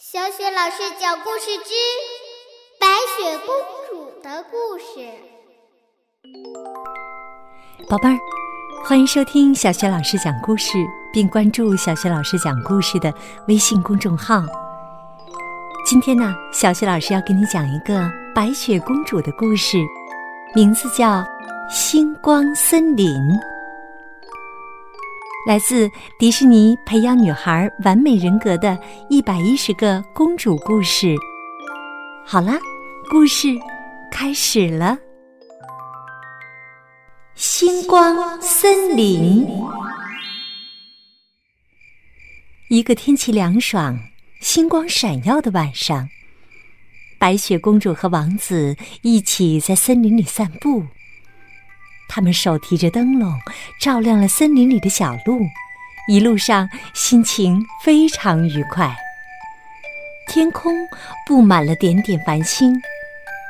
小雪老师讲故事之白雪公主的故事。宝贝儿，欢迎收听小雪老师讲故事，并关注小雪老师讲故事的微信公众号。今天呢，小雪老师要给你讲一个白雪公主的故事，名字叫《星光森林》。来自迪士尼培养女孩完美人格的一百一十个公主故事。好了，故事开始了。星光森林，一个天气凉爽、星光闪耀的晚上，白雪公主和王子一起在森林里散步。他们手提着灯笼，照亮了森林里的小路，一路上心情非常愉快。天空布满了点点繁星，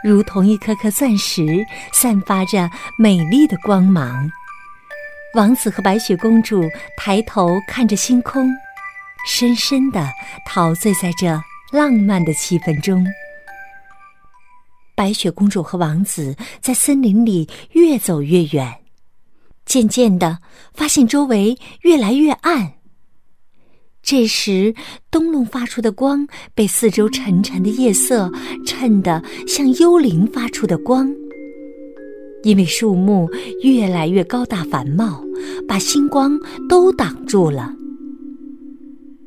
如同一颗颗钻石，散发着美丽的光芒。王子和白雪公主抬头看着星空，深深的陶醉在这浪漫的气氛中。白雪公主和王子在森林里越走越远，渐渐的发现周围越来越暗。这时，灯笼发出的光被四周沉沉的夜色衬得像幽灵发出的光。因为树木越来越高大繁茂，把星光都挡住了。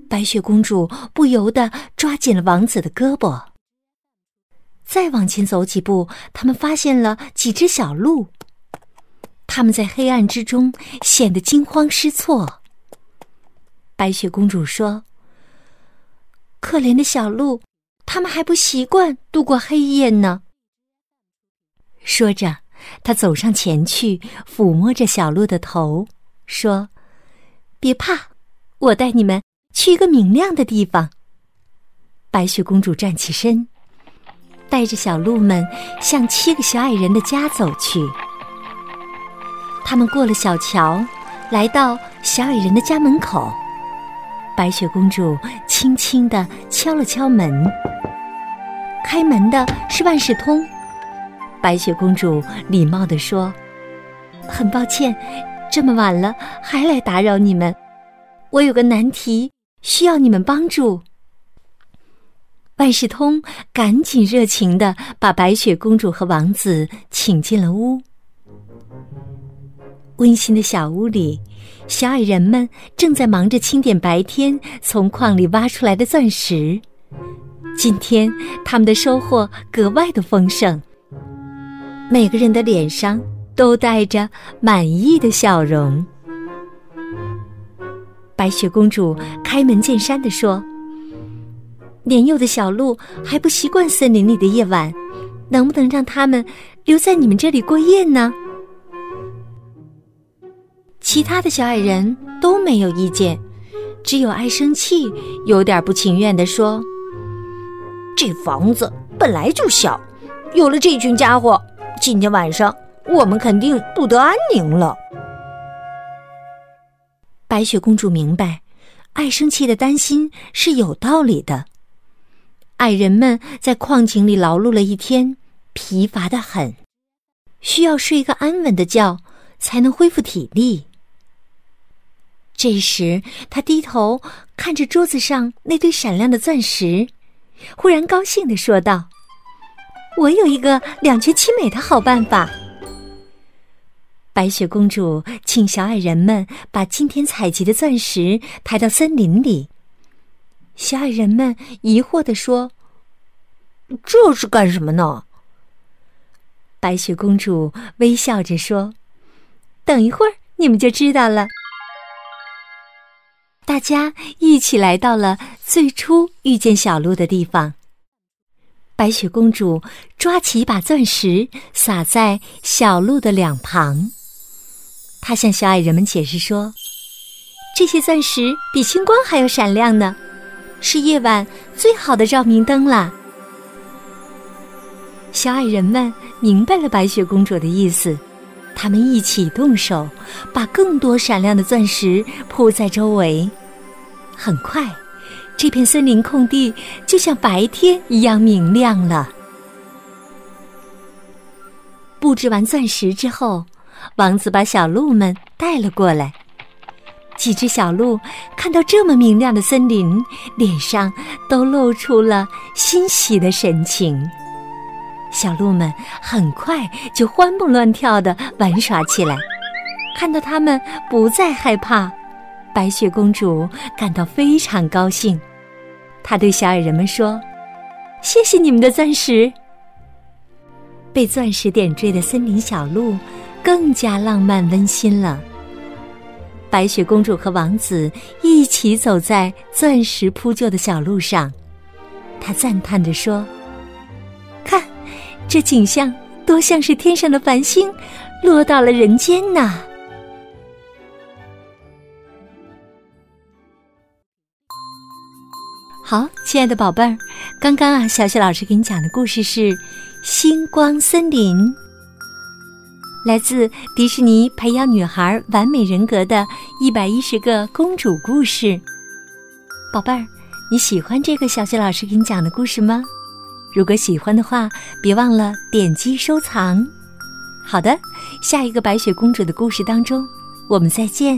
白雪公主不由得抓紧了王子的胳膊。再往前走几步，他们发现了几只小鹿。他们在黑暗之中显得惊慌失措。白雪公主说：“可怜的小鹿，他们还不习惯度过黑夜呢。”说着，她走上前去，抚摸着小鹿的头，说：“别怕，我带你们去一个明亮的地方。”白雪公主站起身。带着小鹿们向七个小矮人的家走去。他们过了小桥，来到小矮人的家门口。白雪公主轻轻地敲了敲门。开门的是万事通。白雪公主礼貌地说：“很抱歉，这么晚了还来打扰你们。我有个难题，需要你们帮助。”万事通赶紧热情的把白雪公主和王子请进了屋。温馨的小屋里，小矮人们正在忙着清点白天从矿里挖出来的钻石。今天他们的收获格外的丰盛，每个人的脸上都带着满意的笑容。白雪公主开门见山的说。年幼的小鹿还不习惯森林里的夜晚，能不能让他们留在你们这里过夜呢？其他的小矮人都没有意见，只有爱生气有点不情愿的说：“这房子本来就小，有了这群家伙，今天晚上我们肯定不得安宁了。”白雪公主明白，爱生气的担心是有道理的。矮人们在矿井里劳碌了一天，疲乏的很，需要睡一个安稳的觉，才能恢复体力。这时，他低头看着桌子上那堆闪亮的钻石，忽然高兴的说道：“我有一个两全其美的好办法。”白雪公主请小矮人们把今天采集的钻石抬到森林里。小矮人们疑惑地说：“这是干什么呢？”白雪公主微笑着说：“等一会儿你们就知道了。”大家一起来到了最初遇见小鹿的地方。白雪公主抓起一把钻石，撒在小鹿的两旁。她向小矮人们解释说：“这些钻石比星光还要闪亮呢。”是夜晚最好的照明灯了。小矮人们明白了白雪公主的意思，他们一起动手，把更多闪亮的钻石铺在周围。很快，这片森林空地就像白天一样明亮了。布置完钻石之后，王子把小鹿们带了过来。几只小鹿看到这么明亮的森林，脸上都露出了欣喜的神情。小鹿们很快就欢蹦乱跳的玩耍起来。看到他们不再害怕，白雪公主感到非常高兴。她对小矮人们说：“谢谢你们的钻石。”被钻石点缀的森林小路更加浪漫温馨了。白雪公主和王子一起走在钻石铺就的小路上，她赞叹着说：“看，这景象多像是天上的繁星落到了人间呐！”好，亲爱的宝贝儿，刚刚啊，小雪老师给你讲的故事是。星光森林，来自迪士尼培养女孩完美人格的一百一十个公主故事。宝贝儿，你喜欢这个小雪老师给你讲的故事吗？如果喜欢的话，别忘了点击收藏。好的，下一个白雪公主的故事当中，我们再见。